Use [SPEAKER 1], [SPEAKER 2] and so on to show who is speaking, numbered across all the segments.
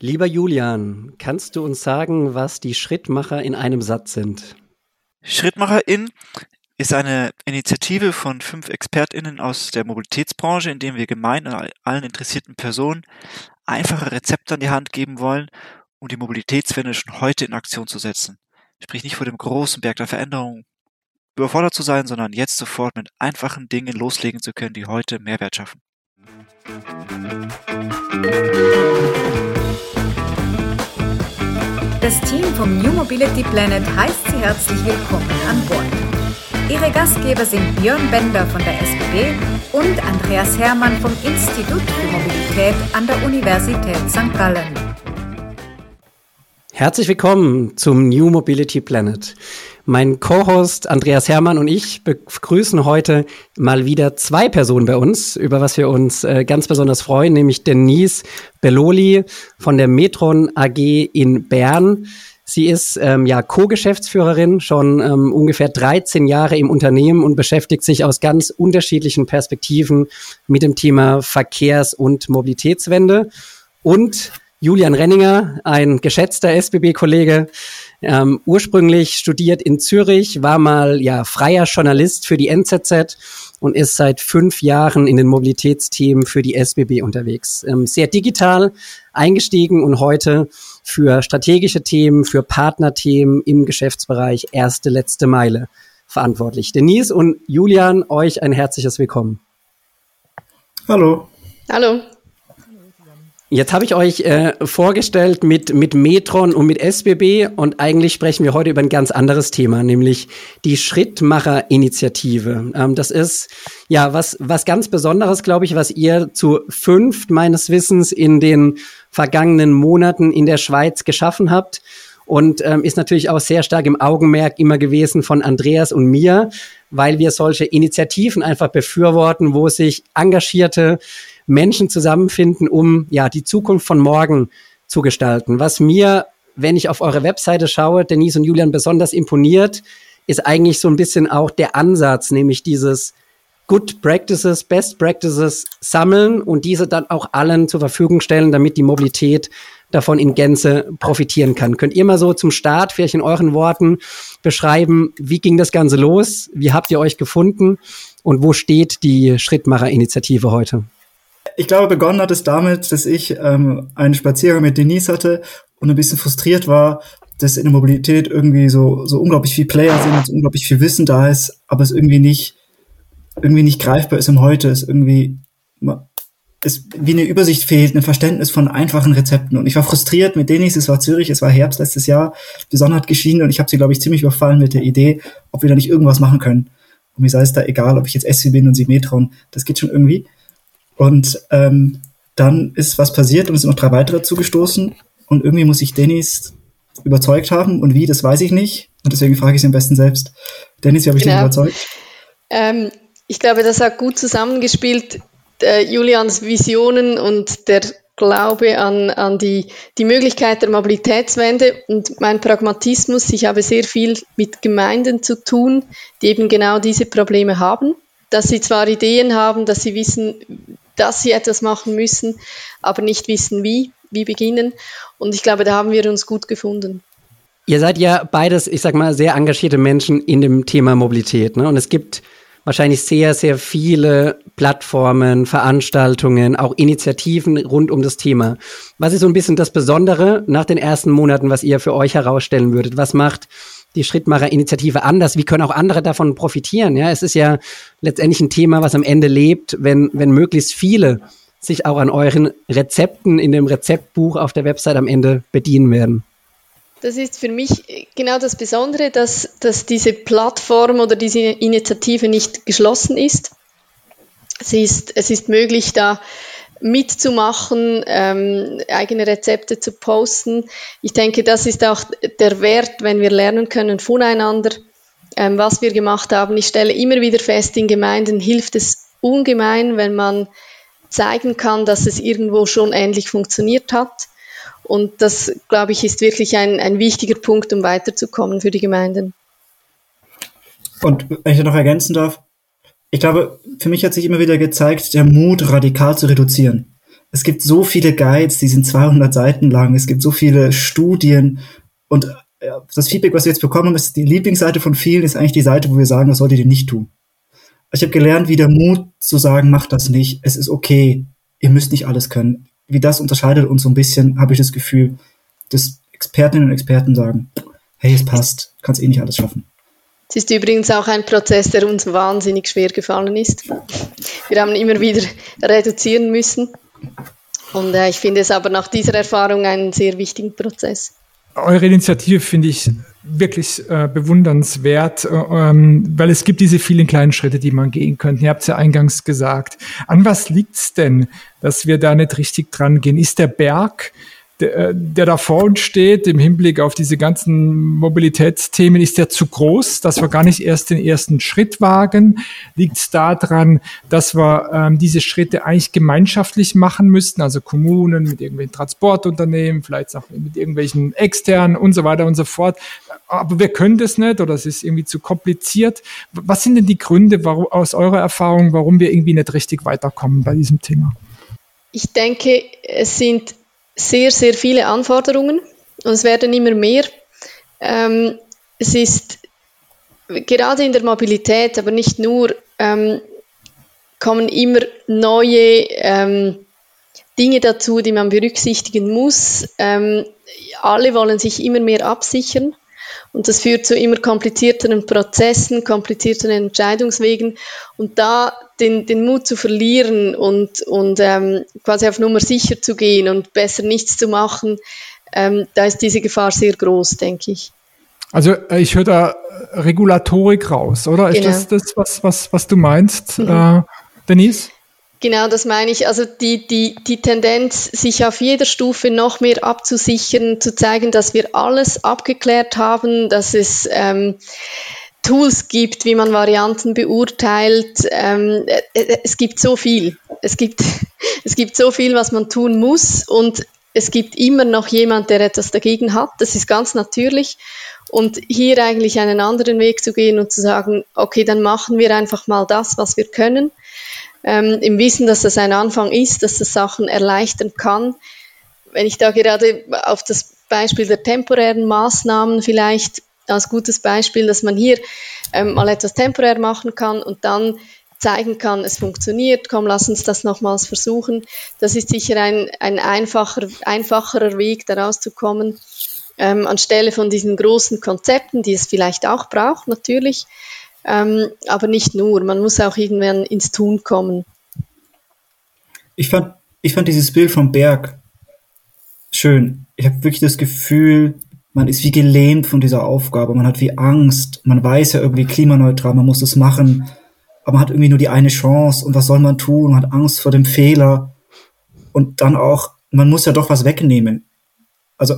[SPEAKER 1] Lieber Julian, kannst du uns sagen, was die Schrittmacher in einem Satz sind?
[SPEAKER 2] Schrittmacherin ist eine Initiative von fünf ExpertInnen aus der Mobilitätsbranche, in dem wir gemein allen interessierten Personen einfache Rezepte an die Hand geben wollen, um die Mobilitätswende schon heute in Aktion zu setzen. Sprich nicht vor dem großen Berg der Veränderungen überfordert zu sein, sondern jetzt sofort mit einfachen Dingen loslegen zu können, die heute Mehrwert schaffen.
[SPEAKER 3] Das Team vom New Mobility Planet heißt Sie herzlich willkommen an Bord. Ihre Gastgeber sind Björn Bender von der SBB und Andreas Hermann vom Institut für Mobilität an der Universität St. Gallen.
[SPEAKER 1] Herzlich willkommen zum New Mobility Planet. Mein Co-Host Andreas Hermann und ich begrüßen heute mal wieder zwei Personen bei uns, über was wir uns äh, ganz besonders freuen, nämlich Denise Belloli von der Metron AG in Bern. Sie ist ähm, ja Co-Geschäftsführerin, schon ähm, ungefähr 13 Jahre im Unternehmen und beschäftigt sich aus ganz unterschiedlichen Perspektiven mit dem Thema Verkehrs- und Mobilitätswende. Und Julian Renninger, ein geschätzter SBB-Kollege, ähm, ursprünglich studiert in Zürich, war mal ja freier Journalist für die NZZ und ist seit fünf Jahren in den Mobilitätsthemen für die SBB unterwegs. Ähm, sehr digital eingestiegen und heute für strategische Themen, für Partnerthemen im Geschäftsbereich erste, letzte Meile verantwortlich. Denise und Julian, euch ein herzliches Willkommen.
[SPEAKER 4] Hallo.
[SPEAKER 5] Hallo.
[SPEAKER 1] Jetzt habe ich euch äh, vorgestellt mit, mit Metron und mit SBB und eigentlich sprechen wir heute über ein ganz anderes Thema, nämlich die Schrittmacher-Initiative. Ähm, das ist ja was, was ganz Besonderes, glaube ich, was ihr zu fünft meines Wissens in den vergangenen Monaten in der Schweiz geschaffen habt und ähm, ist natürlich auch sehr stark im Augenmerk immer gewesen von Andreas und mir, weil wir solche Initiativen einfach befürworten, wo sich engagierte Menschen zusammenfinden, um ja die Zukunft von morgen zu gestalten. Was mir, wenn ich auf eure Webseite schaue, Denise und Julian besonders imponiert, ist eigentlich so ein bisschen auch der Ansatz, nämlich dieses Good Practices, Best Practices sammeln und diese dann auch allen zur Verfügung stellen, damit die Mobilität davon in Gänze profitieren kann. Könnt ihr mal so zum Start vielleicht in euren Worten beschreiben, wie ging das Ganze los? Wie habt ihr euch gefunden? Und wo steht die Schrittmacher-Initiative heute?
[SPEAKER 4] Ich glaube, begonnen hat es damit, dass ich ähm, einen Spaziergang mit Denise hatte und ein bisschen frustriert war, dass in der Mobilität irgendwie so, so unglaublich viel Player sind, so unglaublich viel Wissen da ist, aber es irgendwie nicht, irgendwie nicht greifbar ist im Heute, es irgendwie, es wie eine Übersicht fehlt, ein Verständnis von einfachen Rezepten. Und ich war frustriert mit Denise, es war Zürich, es war Herbst letztes Jahr, die Sonne hat geschienen und ich habe sie, glaube ich, ziemlich überfallen mit der Idee, ob wir da nicht irgendwas machen können. Und mir sei es da egal, ob ich jetzt SC bin und sie Metron, das geht schon irgendwie. Und ähm, dann ist was passiert und es sind noch drei weitere zugestoßen. Und irgendwie muss ich Dennis überzeugt haben. Und wie, das weiß ich nicht. Und deswegen frage ich sie am besten selbst. Dennis, wie habe ich genau. dich überzeugt?
[SPEAKER 5] Ähm, ich glaube, das hat gut zusammengespielt. Äh, Julians Visionen und der Glaube an, an die, die Möglichkeit der Mobilitätswende und mein Pragmatismus. Ich habe sehr viel mit Gemeinden zu tun, die eben genau diese Probleme haben. Dass sie zwar Ideen haben, dass sie wissen, dass sie etwas machen müssen, aber nicht wissen wie, wie beginnen. Und ich glaube, da haben wir uns gut gefunden.
[SPEAKER 1] Ihr seid ja beides, ich sag mal, sehr engagierte Menschen in dem Thema Mobilität. Ne? Und es gibt wahrscheinlich sehr, sehr viele Plattformen, Veranstaltungen, auch Initiativen rund um das Thema. Was ist so ein bisschen das Besondere nach den ersten Monaten, was ihr für euch herausstellen würdet? Was macht die Schrittmacher-Initiative anders? Wie können auch andere davon profitieren? Ja, es ist ja letztendlich ein Thema, was am Ende lebt, wenn, wenn möglichst viele sich auch an euren Rezepten in dem Rezeptbuch auf der Website am Ende bedienen werden.
[SPEAKER 5] Das ist für mich genau das Besondere, dass, dass diese Plattform oder diese Initiative nicht geschlossen ist. Es ist, es ist möglich, da mitzumachen, ähm, eigene Rezepte zu posten. Ich denke, das ist auch der Wert, wenn wir lernen können voneinander, ähm, was wir gemacht haben. Ich stelle immer wieder fest, in Gemeinden hilft es ungemein, wenn man zeigen kann, dass es irgendwo schon ähnlich funktioniert hat. Und das, glaube ich, ist wirklich ein, ein wichtiger Punkt, um weiterzukommen für die Gemeinden.
[SPEAKER 4] Und wenn ich da noch ergänzen darf, ich glaube, für mich hat sich immer wieder gezeigt, der Mut radikal zu reduzieren. es gibt so viele Guides, die sind 200 Seiten lang, es gibt so viele Studien und äh, das Feedback, was wir jetzt bekommen, ist die Lieblingsseite von vielen, ist eigentlich die Seite, wo wir sagen, das solltet ihr nicht tun. Ich habe gelernt, wie der Mut zu sagen, macht das nicht, es ist okay, ihr müsst nicht alles können. Wie das unterscheidet uns so ein bisschen, habe ich das Gefühl, dass Expertinnen und Experten sagen, hey, es passt, kannst eh nicht alles schaffen.
[SPEAKER 5] Es ist übrigens auch ein Prozess, der uns wahnsinnig schwer gefallen ist. Wir haben immer wieder reduzieren müssen. Und äh, ich finde es aber nach dieser Erfahrung einen sehr wichtigen Prozess.
[SPEAKER 6] Eure Initiative finde ich wirklich äh, bewundernswert, äh, ähm, weil es gibt diese vielen kleinen Schritte, die man gehen könnte. Ihr habt es ja eingangs gesagt. An was liegt es denn, dass wir da nicht richtig dran gehen? Ist der Berg der, der da vor uns steht, im Hinblick auf diese ganzen Mobilitätsthemen, ist der zu groß, dass wir gar nicht erst den ersten Schritt wagen? Liegt es daran, dass wir ähm, diese Schritte eigentlich gemeinschaftlich machen müssten, also Kommunen mit irgendwelchen Transportunternehmen, vielleicht auch mit irgendwelchen externen und so weiter und so fort. Aber wir können das nicht oder es ist irgendwie zu kompliziert. Was sind denn die Gründe warum, aus eurer Erfahrung, warum wir irgendwie nicht richtig weiterkommen bei diesem Thema?
[SPEAKER 5] Ich denke, es sind sehr, sehr viele Anforderungen und es werden immer mehr. Ähm, es ist gerade in der Mobilität, aber nicht nur, ähm, kommen immer neue ähm, Dinge dazu, die man berücksichtigen muss. Ähm, alle wollen sich immer mehr absichern. Und das führt zu immer komplizierteren Prozessen, komplizierteren Entscheidungswegen. Und da den, den Mut zu verlieren und, und ähm, quasi auf Nummer sicher zu gehen und besser nichts zu machen, ähm, da ist diese Gefahr sehr groß, denke ich.
[SPEAKER 6] Also äh, ich höre da Regulatorik raus, oder? Genau. Ist das das, was, was, was du meinst, mhm. äh, Denise?
[SPEAKER 5] Genau, das meine ich. Also die, die, die Tendenz, sich auf jeder Stufe noch mehr abzusichern, zu zeigen, dass wir alles abgeklärt haben, dass es ähm, Tools gibt, wie man Varianten beurteilt. Ähm, äh, äh, es gibt so viel. Es gibt, es gibt so viel, was man tun muss und es gibt immer noch jemand, der etwas dagegen hat. Das ist ganz natürlich. Und hier eigentlich einen anderen Weg zu gehen und zu sagen, okay, dann machen wir einfach mal das, was wir können ähm, im Wissen, dass das ein Anfang ist, dass das Sachen erleichtern kann. Wenn ich da gerade auf das Beispiel der temporären Maßnahmen vielleicht als gutes Beispiel, dass man hier ähm, mal etwas temporär machen kann und dann zeigen kann, es funktioniert, komm, lass uns das nochmals versuchen. Das ist sicher ein, ein einfacher, einfacherer Weg, da rauszukommen, ähm, anstelle von diesen großen Konzepten, die es vielleicht auch braucht, natürlich, ähm, aber nicht nur, man muss auch irgendwann ins Tun kommen.
[SPEAKER 4] Ich fand, ich fand dieses Bild vom Berg schön. Ich habe wirklich das Gefühl, man ist wie gelähmt von dieser Aufgabe, man hat wie Angst, man weiß ja irgendwie klimaneutral, man muss das machen, aber man hat irgendwie nur die eine Chance. Und was soll man tun, man hat Angst vor dem Fehler. Und dann auch, man muss ja doch was wegnehmen. Also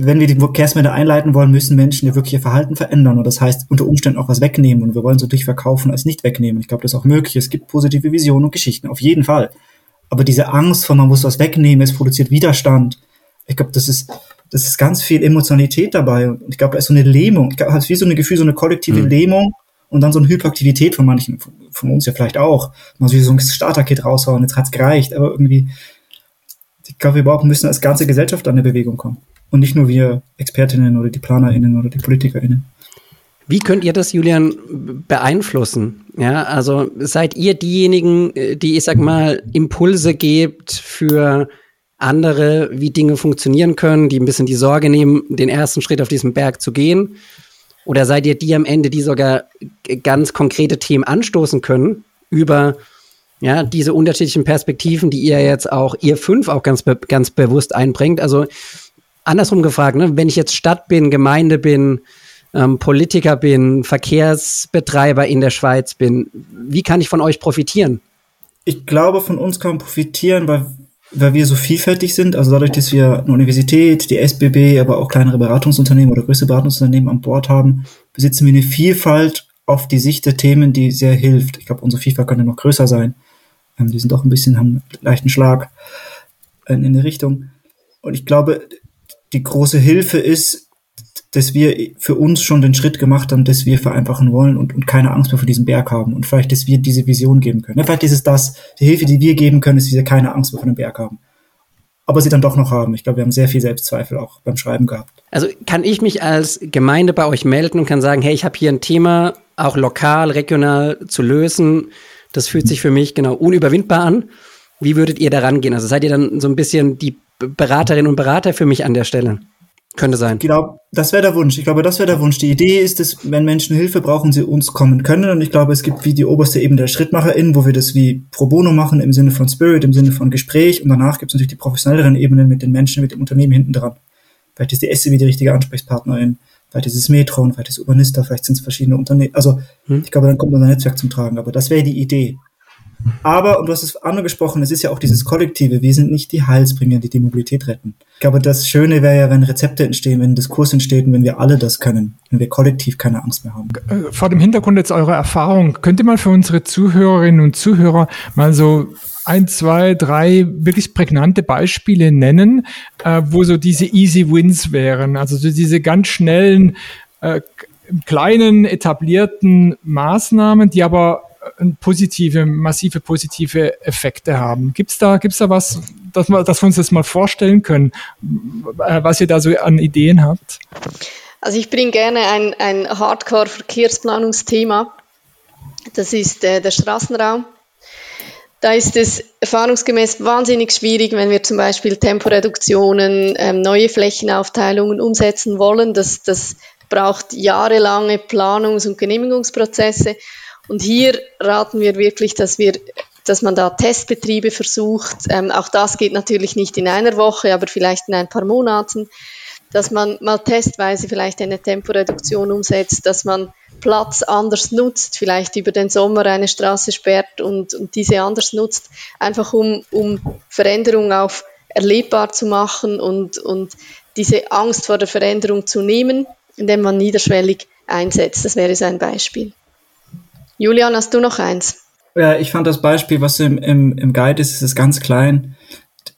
[SPEAKER 4] wenn wir die Verkehrswende einleiten wollen, müssen Menschen ihr wirklich ihr Verhalten verändern. Und das heißt, unter Umständen auch was wegnehmen. Und wir wollen so durchverkaufen als nicht wegnehmen. Ich glaube, das ist auch möglich. Es gibt positive Visionen und Geschichten, auf jeden Fall. Aber diese Angst von, man muss was wegnehmen, es produziert Widerstand. Ich glaube, das ist, das ist ganz viel Emotionalität dabei. Und ich glaube, da ist so eine Lähmung. Ich glaube, es ist wie so ein Gefühl, so eine kollektive mhm. Lähmung und dann so eine Hyperaktivität von manchen, von uns ja vielleicht auch. Man soll so ein Starterkit raushauen, jetzt hat's gereicht. Aber irgendwie, ich glaube, wir brauchen, müssen als ganze Gesellschaft an eine Bewegung kommen und nicht nur wir Expertinnen oder die PlanerInnen oder die PolitikerInnen.
[SPEAKER 1] Wie könnt ihr das, Julian, beeinflussen? Ja, also seid ihr diejenigen, äh, die, ich sag mal, Impulse gebt für andere, wie Dinge funktionieren können, die ein bisschen die Sorge nehmen, den ersten Schritt auf diesem Berg zu gehen? Oder seid ihr die am Ende, die sogar ganz konkrete Themen anstoßen können über ja, diese unterschiedlichen Perspektiven, die ihr jetzt auch, ihr fünf auch ganz, ganz bewusst einbringt? Also andersrum gefragt, ne? wenn ich jetzt Stadt bin, Gemeinde bin, ähm, Politiker bin, Verkehrsbetreiber in der Schweiz bin, wie kann ich von euch profitieren?
[SPEAKER 4] Ich glaube, von uns kann man profitieren, weil, weil wir so vielfältig sind. Also dadurch, dass wir eine Universität, die SBB, aber auch kleinere Beratungsunternehmen oder größere Beratungsunternehmen an Bord haben, besitzen wir eine Vielfalt auf die Sicht der Themen, die sehr hilft. Ich glaube, unsere Vielfalt könnte noch größer sein. Ähm, die sind doch ein bisschen, haben einen leichten Schlag in, in die Richtung. Und ich glaube, die große Hilfe ist, dass wir für uns schon den Schritt gemacht haben, dass wir vereinfachen wollen und, und keine Angst mehr vor diesem Berg haben und vielleicht, dass wir diese Vision geben können. vielleicht ist es das, die Hilfe, die wir geben können, ist, dass wir keine Angst mehr vor dem Berg haben. Aber sie dann doch noch haben. Ich glaube, wir haben sehr viel Selbstzweifel auch beim Schreiben gehabt.
[SPEAKER 1] Also kann ich mich als Gemeinde bei euch melden und kann sagen, hey, ich habe hier ein Thema, auch lokal, regional zu lösen. Das fühlt sich für mich genau unüberwindbar an. Wie würdet ihr da rangehen? Also seid ihr dann so ein bisschen die Beraterinnen und Berater für mich an der Stelle? Könnte sein.
[SPEAKER 4] Ich glaube, das wäre der Wunsch. Ich glaube, das wäre der Wunsch. Die Idee ist, dass wenn Menschen Hilfe brauchen, sie uns kommen können. Und ich glaube, es gibt wie die oberste Ebene der SchrittmacherInnen, wo wir das wie pro bono machen, im Sinne von Spirit, im Sinne von Gespräch. Und danach gibt es natürlich die professionelleren Ebenen mit den Menschen, mit dem Unternehmen hinten dran. Vielleicht ist die SCW die richtige Ansprechpartnerin. Vielleicht ist es Metron, vielleicht ist es Urbanista, vielleicht sind es verschiedene Unternehmen. Also, hm. ich glaube, dann kommt unser Netzwerk zum Tragen. Aber das wäre die Idee. Aber, und du hast es angesprochen, es ist ja auch dieses Kollektive. Wir sind nicht die Heilsbringer, die die Mobilität retten. Ich glaube, das Schöne wäre ja, wenn Rezepte entstehen, wenn ein Diskurs entsteht und wenn wir alle das können, wenn wir kollektiv keine Angst mehr haben.
[SPEAKER 6] Äh, vor dem Hintergrund jetzt eurer Erfahrung, könnt ihr mal für unsere Zuhörerinnen und Zuhörer mal so ein, zwei, drei wirklich prägnante Beispiele nennen, äh, wo so diese Easy Wins wären. Also so diese ganz schnellen, äh, kleinen, etablierten Maßnahmen, die aber positive, massive positive Effekte haben. Gibt's da, gibt's da was, dass wir, dass wir uns das mal vorstellen können, äh, was ihr da so an Ideen habt?
[SPEAKER 5] Also ich bringe gerne ein, ein Hardcore-Verkehrsplanungsthema. Das ist äh, der Straßenraum. Da ist es erfahrungsgemäß wahnsinnig schwierig, wenn wir zum Beispiel Temporeduktionen, ähm, neue Flächenaufteilungen umsetzen wollen. Das, das braucht jahrelange Planungs- und Genehmigungsprozesse. Und hier raten wir wirklich, dass wir dass man da Testbetriebe versucht. Ähm, auch das geht natürlich nicht in einer Woche, aber vielleicht in ein paar Monaten, dass man mal testweise vielleicht eine Temporeduktion umsetzt, dass man Platz anders nutzt, vielleicht über den Sommer eine Straße sperrt und, und diese anders nutzt, einfach um, um Veränderung auf erlebbar zu machen und, und diese Angst vor der Veränderung zu nehmen, indem man niederschwellig einsetzt. Das wäre so ein Beispiel. Julian, hast du noch eins?
[SPEAKER 4] Ja, ich fand das Beispiel, was im, im, im Guide ist, ist ganz klein,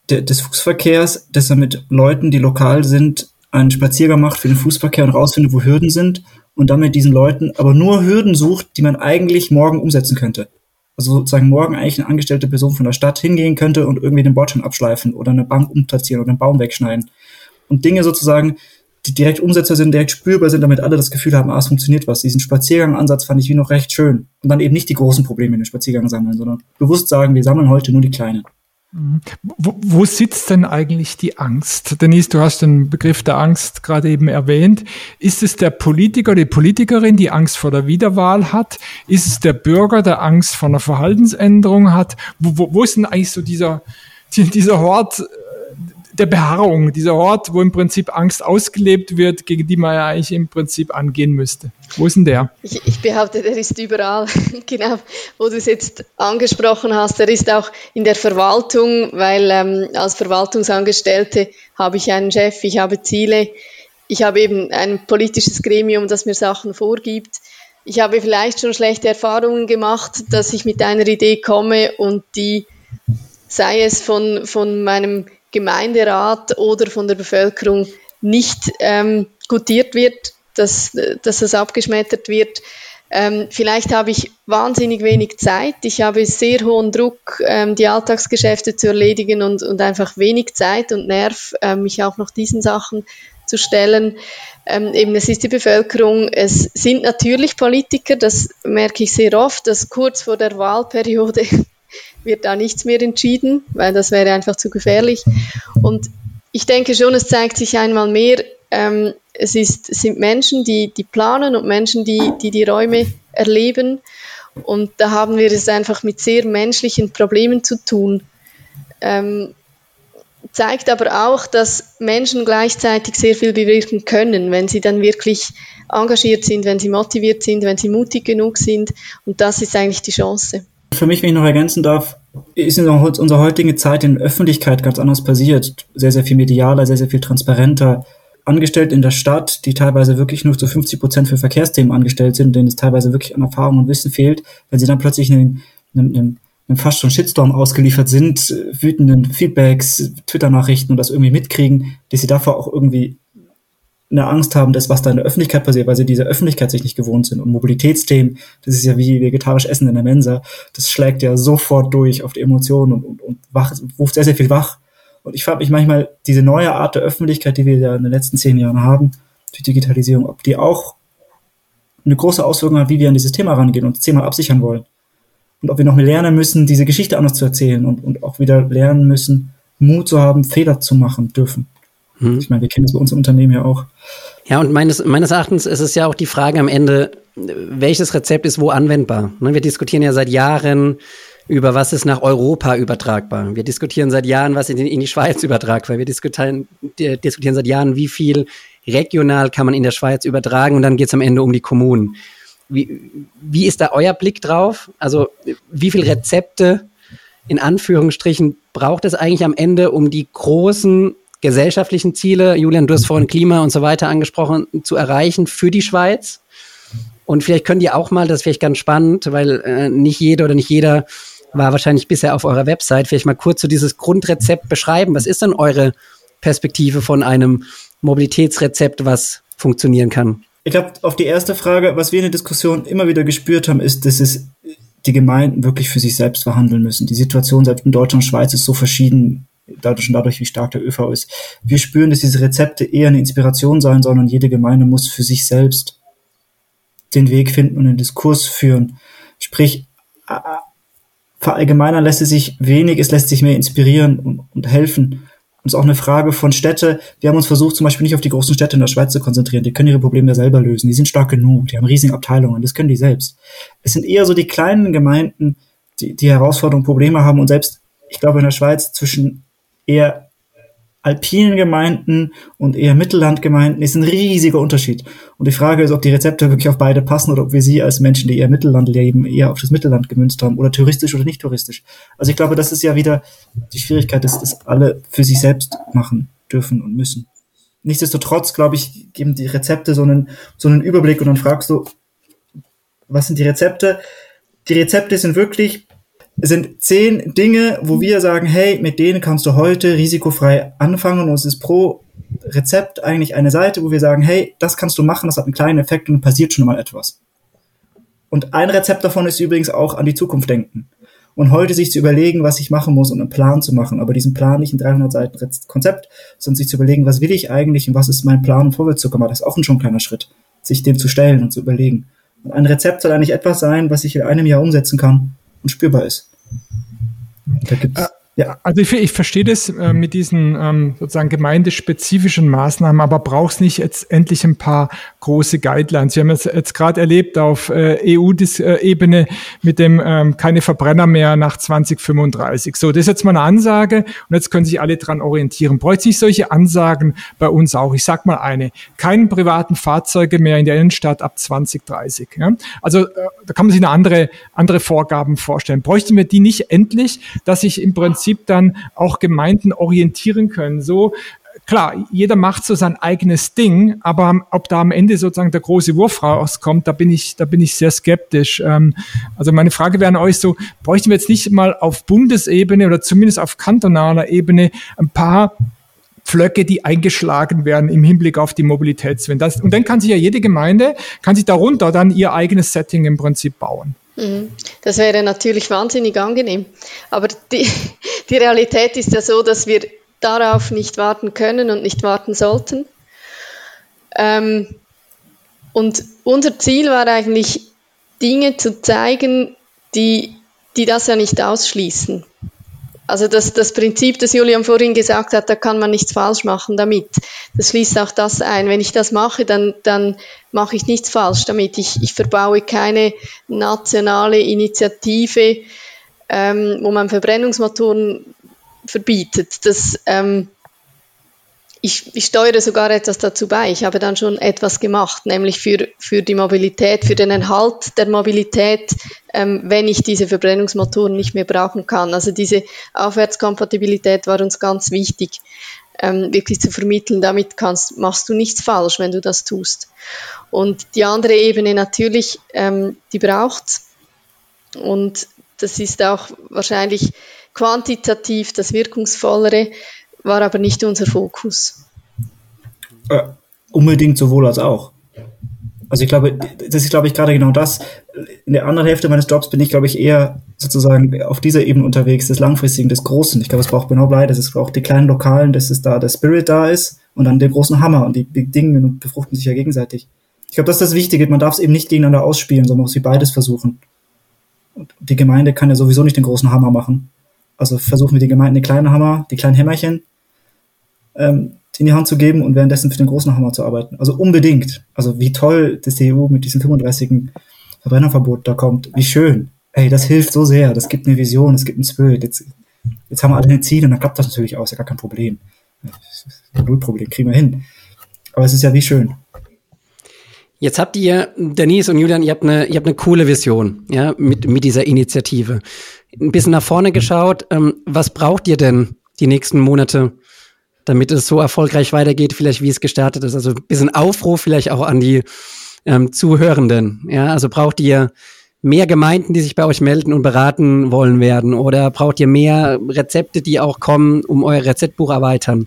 [SPEAKER 4] D des Fußverkehrs, dass er mit Leuten, die lokal sind, einen Spaziergang macht für den Fußverkehr und rausfindet, wo Hürden sind und dann mit diesen Leuten aber nur Hürden sucht, die man eigentlich morgen umsetzen könnte. Also sozusagen morgen eigentlich eine angestellte Person von der Stadt hingehen könnte und irgendwie den Bordstein abschleifen oder eine Bank umplatzieren oder einen Baum wegschneiden. Und Dinge sozusagen, die direkt umsetzbar sind, direkt spürbar sind, damit alle das Gefühl haben, ah, es funktioniert was. Diesen Spaziergang-Ansatz fand ich wie noch recht schön. Und dann eben nicht die großen Probleme in den Spaziergang sammeln, sondern bewusst sagen, wir sammeln heute nur die kleinen.
[SPEAKER 6] Mhm. Wo, wo sitzt denn eigentlich die Angst? Denise, du hast den Begriff der Angst gerade eben erwähnt. Ist es der Politiker, die Politikerin, die Angst vor der Wiederwahl hat? Ist es der Bürger, der Angst vor einer Verhaltensänderung hat? Wo, wo, wo ist denn eigentlich so dieser, dieser Hort der Beharrung, dieser Ort, wo im Prinzip Angst ausgelebt wird, gegen die man ja eigentlich im Prinzip angehen müsste. Wo ist denn der?
[SPEAKER 5] Ich, ich behaupte, der ist überall. genau, wo du es jetzt angesprochen hast, der ist auch in der Verwaltung, weil ähm, als Verwaltungsangestellte habe ich einen Chef, ich habe Ziele, ich habe eben ein politisches Gremium, das mir Sachen vorgibt. Ich habe vielleicht schon schlechte Erfahrungen gemacht, dass ich mit einer Idee komme und die, sei es von, von meinem Gemeinderat oder von der Bevölkerung nicht ähm, gutiert wird, dass, dass das abgeschmettert wird. Ähm, vielleicht habe ich wahnsinnig wenig Zeit. Ich habe sehr hohen Druck, ähm, die Alltagsgeschäfte zu erledigen und, und einfach wenig Zeit und Nerv, ähm, mich auch noch diesen Sachen zu stellen. Ähm, eben, es ist die Bevölkerung, es sind natürlich Politiker, das merke ich sehr oft, dass kurz vor der Wahlperiode wird da nichts mehr entschieden, weil das wäre einfach zu gefährlich. Und ich denke schon, es zeigt sich einmal mehr, ähm, es, ist, sind Menschen, die, die planen und Menschen, die, die die Räume erleben. Und da haben wir es einfach mit sehr menschlichen Problemen zu tun. Ähm, zeigt aber auch, dass Menschen gleichzeitig sehr viel bewirken können, wenn sie dann wirklich engagiert sind, wenn sie motiviert sind, wenn sie mutig genug sind. Und das ist eigentlich die Chance.
[SPEAKER 4] Für mich, wenn ich noch ergänzen darf, ist in unserer heutigen Zeit in Öffentlichkeit ganz anders passiert. Sehr, sehr viel medialer, sehr, sehr viel transparenter. Angestellt in der Stadt, die teilweise wirklich nur zu 50 Prozent für Verkehrsthemen angestellt sind, denen es teilweise wirklich an Erfahrung und Wissen fehlt, wenn sie dann plötzlich einen, einen, einen fast schon Shitstorm ausgeliefert sind, wütenden Feedbacks, Twitter-Nachrichten und das irgendwie mitkriegen, dass sie davor auch irgendwie eine Angst haben, dass was da in der Öffentlichkeit passiert, weil sie diese Öffentlichkeit sich nicht gewohnt sind. Und Mobilitätsthemen, das ist ja wie vegetarisch Essen in der Mensa, das schlägt ja sofort durch auf die Emotionen und, und, und wach, ruft sehr, sehr viel wach. Und ich frage mich manchmal, diese neue Art der Öffentlichkeit, die wir ja in den letzten zehn Jahren haben, durch Digitalisierung, ob die auch eine große Auswirkung hat, wie wir an dieses Thema rangehen und das Thema absichern wollen. Und ob wir noch mehr lernen müssen, diese Geschichte anders zu erzählen und, und auch wieder lernen müssen, Mut zu haben, Fehler zu machen dürfen. Hm. Ich meine, wir kennen das bei uns im Unternehmen ja auch.
[SPEAKER 1] Ja, und meines, meines Erachtens ist es ja auch die Frage am Ende, welches Rezept ist wo anwendbar? Ne, wir diskutieren ja seit Jahren über was ist nach Europa übertragbar. Wir diskutieren seit Jahren, was in die, in die Schweiz übertragbar. Wir diskutieren, diskutieren seit Jahren, wie viel regional kann man in der Schweiz übertragen und dann geht es am Ende um die Kommunen. Wie, wie ist da euer Blick drauf? Also wie viele Rezepte in Anführungsstrichen braucht es eigentlich am Ende, um die großen gesellschaftlichen Ziele, Julian, du hast vorhin Klima und so weiter angesprochen, zu erreichen für die Schweiz? Und vielleicht könnt ihr auch mal, das ist vielleicht ganz spannend, weil äh, nicht jeder oder nicht jeder war wahrscheinlich bisher auf eurer Website, vielleicht mal kurz so dieses Grundrezept beschreiben. Was ist denn eure Perspektive von einem Mobilitätsrezept, was funktionieren kann?
[SPEAKER 4] Ich glaube, auf die erste Frage, was wir in der Diskussion immer wieder gespürt haben, ist, dass es die Gemeinden wirklich für sich selbst verhandeln müssen. Die Situation selbst in Deutschland und Schweiz ist so verschieden, dadurch und dadurch, wie stark der ÖV ist. Wir spüren, dass diese Rezepte eher eine Inspiration sein sollen und jede Gemeinde muss für sich selbst den Weg finden und den Diskurs führen. Sprich, verallgemeinern lässt es sich wenig, es lässt sich mehr inspirieren und, und helfen. Und es ist auch eine Frage von Städte. Wir haben uns versucht, zum Beispiel nicht auf die großen Städte in der Schweiz zu konzentrieren. Die können ihre Probleme ja selber lösen. Die sind stark genug. Die haben riesige Abteilungen. Das können die selbst. Es sind eher so die kleinen Gemeinden, die, die Herausforderungen, Probleme haben. Und selbst, ich glaube, in der Schweiz zwischen eher alpinen Gemeinden und eher Mittellandgemeinden ist ein riesiger Unterschied. Und die Frage ist, ob die Rezepte wirklich auf beide passen oder ob wir sie als Menschen, die eher Mittelland leben, eher auf das Mittelland gemünzt haben oder touristisch oder nicht touristisch. Also ich glaube, das ist ja wieder die Schwierigkeit, dass das alle für sich selbst machen dürfen und müssen. Nichtsdestotrotz, glaube ich, geben die Rezepte so einen, so einen Überblick und dann fragst du, was sind die Rezepte? Die Rezepte sind wirklich sind zehn Dinge, wo wir sagen, hey, mit denen kannst du heute risikofrei anfangen und es ist pro Rezept eigentlich eine Seite, wo wir sagen, hey, das kannst du machen, das hat einen kleinen Effekt und passiert schon mal etwas. Und ein Rezept davon ist übrigens auch an die Zukunft denken. Und heute sich zu überlegen, was ich machen muss und einen Plan zu machen, aber diesen Plan nicht in 300 Seiten Konzept, sondern sich zu überlegen, was will ich eigentlich und was ist mein Plan, um vorwärts zu kommen. Das ist auch schon ein kleiner Schritt, sich dem zu stellen und zu überlegen. Und ein Rezept soll eigentlich etwas sein, was ich in einem Jahr umsetzen kann und spürbar ist.
[SPEAKER 6] Da gibt's, äh, ja. Also ich, ich verstehe das äh, mit diesen ähm, sozusagen gemeindespezifischen Maßnahmen, aber brauchst nicht jetzt endlich ein paar große Guidelines. Wir haben jetzt, jetzt gerade erlebt auf äh, EU-Ebene mit dem ähm, keine Verbrenner mehr nach 2035. So, das ist jetzt mal eine Ansage und jetzt können sich alle dran orientieren. Bräuchte nicht solche Ansagen bei uns auch? Ich sag mal eine: keinen privaten Fahrzeuge mehr in der Innenstadt ab 2030. Ja? Also äh, da kann man sich eine andere andere Vorgaben vorstellen. Bräuchten wir die nicht endlich, dass ich im Prinzip dann auch Gemeinden orientieren können? So klar, jeder macht so sein eigenes Ding, aber ob da am Ende sozusagen der große Wurf rauskommt, da bin ich, da bin ich sehr skeptisch. Ähm, also meine Frage wäre an euch so, bräuchten wir jetzt nicht mal auf Bundesebene oder zumindest auf kantonaler Ebene ein paar Pflöcke, die eingeschlagen werden im Hinblick auf die Mobilitätswende. Und dann kann sich ja jede Gemeinde, kann sich darunter dann ihr eigenes Setting im Prinzip bauen.
[SPEAKER 5] Mhm. Das wäre natürlich wahnsinnig angenehm. Aber die, die Realität ist ja so, dass wir darauf nicht warten können und nicht warten sollten. Ähm, und unser Ziel war eigentlich, Dinge zu zeigen, die, die das ja nicht ausschließen. Also das, das Prinzip, das Julian vorhin gesagt hat, da kann man nichts falsch machen damit. Das schließt auch das ein. Wenn ich das mache, dann, dann mache ich nichts falsch damit. Ich, ich verbaue keine nationale Initiative, ähm, wo man Verbrennungsmotoren verbietet. Das, ähm, ich, ich steuere sogar etwas dazu bei. Ich habe dann schon etwas gemacht, nämlich für, für die Mobilität, für den Erhalt der Mobilität, ähm, wenn ich diese Verbrennungsmotoren nicht mehr brauchen kann. Also diese Aufwärtskompatibilität war uns ganz wichtig, ähm, wirklich zu vermitteln. Damit kannst, machst du nichts falsch, wenn du das tust. Und die andere Ebene natürlich, ähm, die braucht Und das ist auch wahrscheinlich quantitativ das Wirkungsvollere, war aber nicht unser Fokus.
[SPEAKER 4] Äh, unbedingt sowohl als auch. Also ich glaube, das ist, glaube ich, gerade genau das. In der anderen Hälfte meines Jobs bin ich, glaube ich, eher sozusagen auf dieser Ebene unterwegs, des Langfristigen, des Großen. Ich glaube, es braucht genau beides. Es braucht die kleinen Lokalen, dass es da der Spirit da ist und dann den großen Hammer und die Dinge befruchten sich ja gegenseitig. Ich glaube, das ist das Wichtige. Man darf es eben nicht gegeneinander ausspielen, sondern muss sie beides versuchen. Und die Gemeinde kann ja sowieso nicht den großen Hammer machen. Also versuchen wir die Gemeinde den kleinen Hammer, die kleinen Hämmerchen ähm, in die Hand zu geben und währenddessen für den großen Hammer zu arbeiten. Also unbedingt. Also wie toll das die EU mit diesem 35. Verbrennerverbot da kommt. Wie schön. Ey, das hilft so sehr. Das gibt eine Vision, es gibt ein Spirit. Jetzt, jetzt haben wir alle ein Ziel und dann klappt das natürlich auch. Ist ja gar kein Problem. Null Problem, kriegen wir hin. Aber es ist ja wie schön.
[SPEAKER 1] Jetzt habt ihr, Denise und Julian, ihr habt eine, ihr habt eine coole Vision, ja, mit, mit dieser Initiative. Ein bisschen nach vorne geschaut. Ähm, was braucht ihr denn die nächsten Monate, damit es so erfolgreich weitergeht, vielleicht wie es gestartet ist. Also ein bisschen Aufruf vielleicht auch an die ähm, Zuhörenden. Ja, also braucht ihr mehr Gemeinden, die sich bei euch melden und beraten wollen werden? Oder braucht ihr mehr Rezepte, die auch kommen, um euer Rezeptbuch erweitern?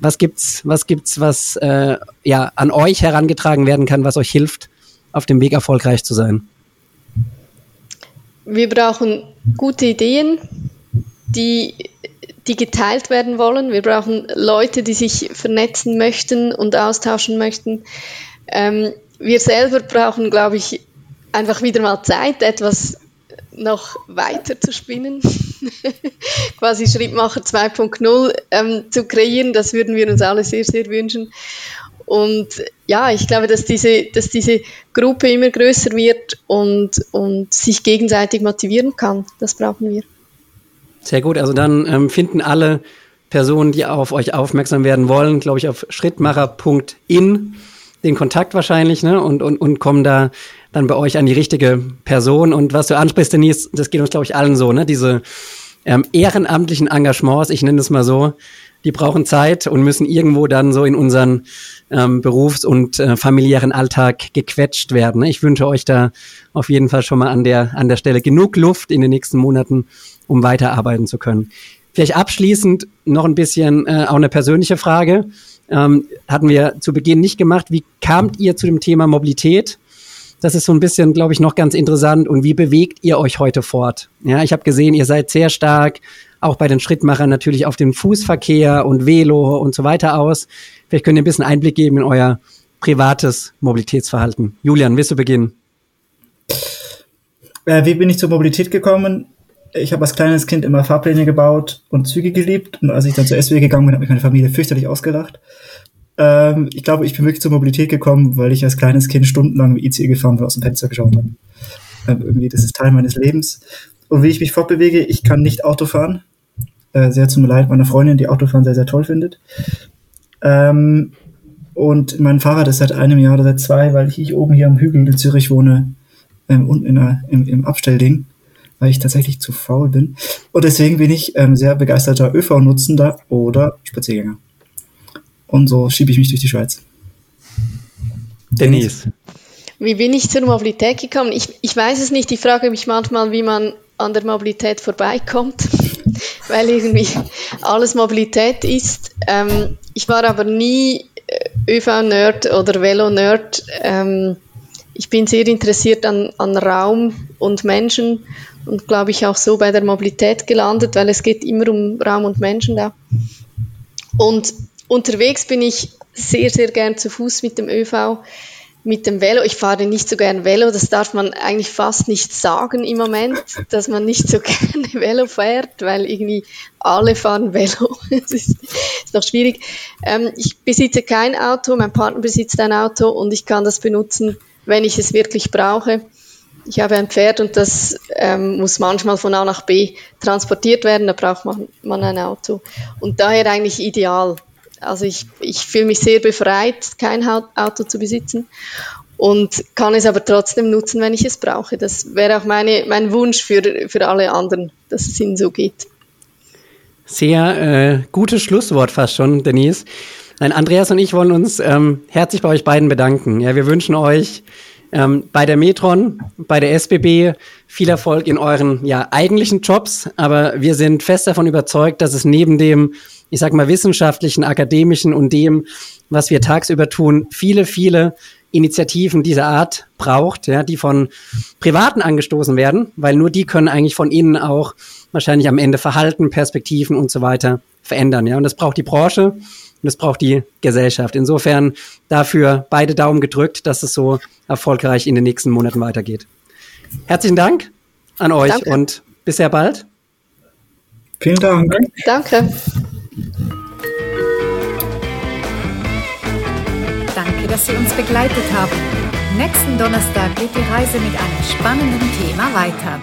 [SPEAKER 1] Was gibt's, was gibt's, was äh, ja an euch herangetragen werden kann, was euch hilft, auf dem Weg erfolgreich zu sein?
[SPEAKER 5] Wir brauchen gute Ideen, die die geteilt werden wollen. Wir brauchen Leute, die sich vernetzen möchten und austauschen möchten. Ähm, wir selber brauchen, glaube ich, einfach wieder mal Zeit, etwas noch weiter zu spinnen, quasi Schrittmacher 2.0 ähm, zu kreieren. Das würden wir uns alle sehr, sehr wünschen. Und ja, ich glaube, dass diese, dass diese Gruppe immer größer wird und, und sich gegenseitig motivieren kann. Das brauchen wir.
[SPEAKER 1] Sehr gut. Also dann ähm, finden alle Personen, die auf euch aufmerksam werden wollen, glaube ich, auf schrittmacher.in den Kontakt wahrscheinlich, ne? Und, und, und kommen da dann bei euch an die richtige Person. Und was du ansprichst, Denise, das geht uns, glaube ich, allen so, ne? Diese ähm, ehrenamtlichen Engagements, ich nenne es mal so, die brauchen Zeit und müssen irgendwo dann so in unseren ähm, Berufs- und äh, familiären Alltag gequetscht werden. Ne? Ich wünsche euch da auf jeden Fall schon mal an der, an der Stelle genug Luft in den nächsten Monaten, um weiterarbeiten zu können. Vielleicht abschließend noch ein bisschen äh, auch eine persönliche Frage. Ähm, hatten wir zu Beginn nicht gemacht. Wie kamt ihr zu dem Thema Mobilität? Das ist so ein bisschen, glaube ich, noch ganz interessant. Und wie bewegt ihr euch heute fort? Ja, ich habe gesehen, ihr seid sehr stark, auch bei den Schrittmachern natürlich auf den Fußverkehr und Velo und so weiter aus. Vielleicht könnt ihr ein bisschen Einblick geben in euer privates Mobilitätsverhalten. Julian, willst du beginnen?
[SPEAKER 4] Äh, wie bin ich zur Mobilität gekommen? Ich habe als kleines Kind immer Fahrpläne gebaut und Züge geliebt. Und als ich dann zur SW gegangen bin, hat mich meine Familie fürchterlich ausgelacht. Ähm, ich glaube, ich bin wirklich zur Mobilität gekommen, weil ich als kleines Kind stundenlang mit ICE gefahren bin, aus dem Fenster geschaut habe. Ähm, irgendwie, das ist Teil meines Lebens. Und wie ich mich fortbewege, ich kann nicht Auto fahren. Äh, sehr zum Leid meiner Freundin, die Autofahren sehr, sehr toll findet. Ähm, und mein Fahrrad ist seit einem Jahr oder seit zwei, weil ich, ich oben hier am Hügel in Zürich wohne, ähm, unten in der, im, im Abstellding weil ich tatsächlich zu faul bin. Und deswegen bin ich ähm, sehr begeisterter ÖV-Nutzender oder Spaziergänger. Und so schiebe ich mich durch die Schweiz.
[SPEAKER 1] Denise.
[SPEAKER 5] Wie bin ich zur Mobilität gekommen? Ich, ich weiß es nicht. Ich frage mich manchmal, wie man an der Mobilität vorbeikommt, weil irgendwie alles Mobilität ist. Ähm, ich war aber nie äh, ÖV-Nerd oder Velo-Nerd. Ähm, ich bin sehr interessiert an, an Raum und Menschen und glaube ich auch so bei der Mobilität gelandet, weil es geht immer um Raum und Menschen da. Und unterwegs bin ich sehr, sehr gern zu Fuß mit dem ÖV, mit dem Velo. Ich fahre nicht so gern Velo, das darf man eigentlich fast nicht sagen im Moment, dass man nicht so gerne Velo fährt, weil irgendwie alle fahren Velo. das ist, ist noch schwierig. Ähm, ich besitze kein Auto, mein Partner besitzt ein Auto und ich kann das benutzen, wenn ich es wirklich brauche. Ich habe ein Pferd und das ähm, muss manchmal von A nach B transportiert werden, da braucht man, man ein Auto. Und daher eigentlich ideal. Also ich, ich fühle mich sehr befreit, kein Auto zu besitzen und kann es aber trotzdem nutzen, wenn ich es brauche. Das wäre auch meine, mein Wunsch für, für alle anderen, dass es ihnen so geht.
[SPEAKER 1] Sehr äh, gutes Schlusswort fast schon, Denise. Nein, Andreas und ich wollen uns ähm, herzlich bei euch beiden bedanken. Ja, wir wünschen euch ähm, bei der Metron, bei der SBB viel Erfolg in euren ja eigentlichen Jobs, aber wir sind fest davon überzeugt, dass es neben dem, ich sag mal, wissenschaftlichen, akademischen und dem, was wir tagsüber tun, viele, viele Initiativen dieser Art braucht, ja, die von Privaten angestoßen werden, weil nur die können eigentlich von innen auch wahrscheinlich am Ende Verhalten, Perspektiven und so weiter verändern. Ja, und das braucht die Branche und das braucht die Gesellschaft. Insofern dafür beide Daumen gedrückt, dass es so erfolgreich in den nächsten Monaten weitergeht. Herzlichen Dank an euch Danke. und bis sehr bald.
[SPEAKER 4] Vielen Dank.
[SPEAKER 5] Danke.
[SPEAKER 3] Danke, dass Sie uns begleitet haben. Nächsten Donnerstag geht die Reise mit einem spannenden Thema weiter.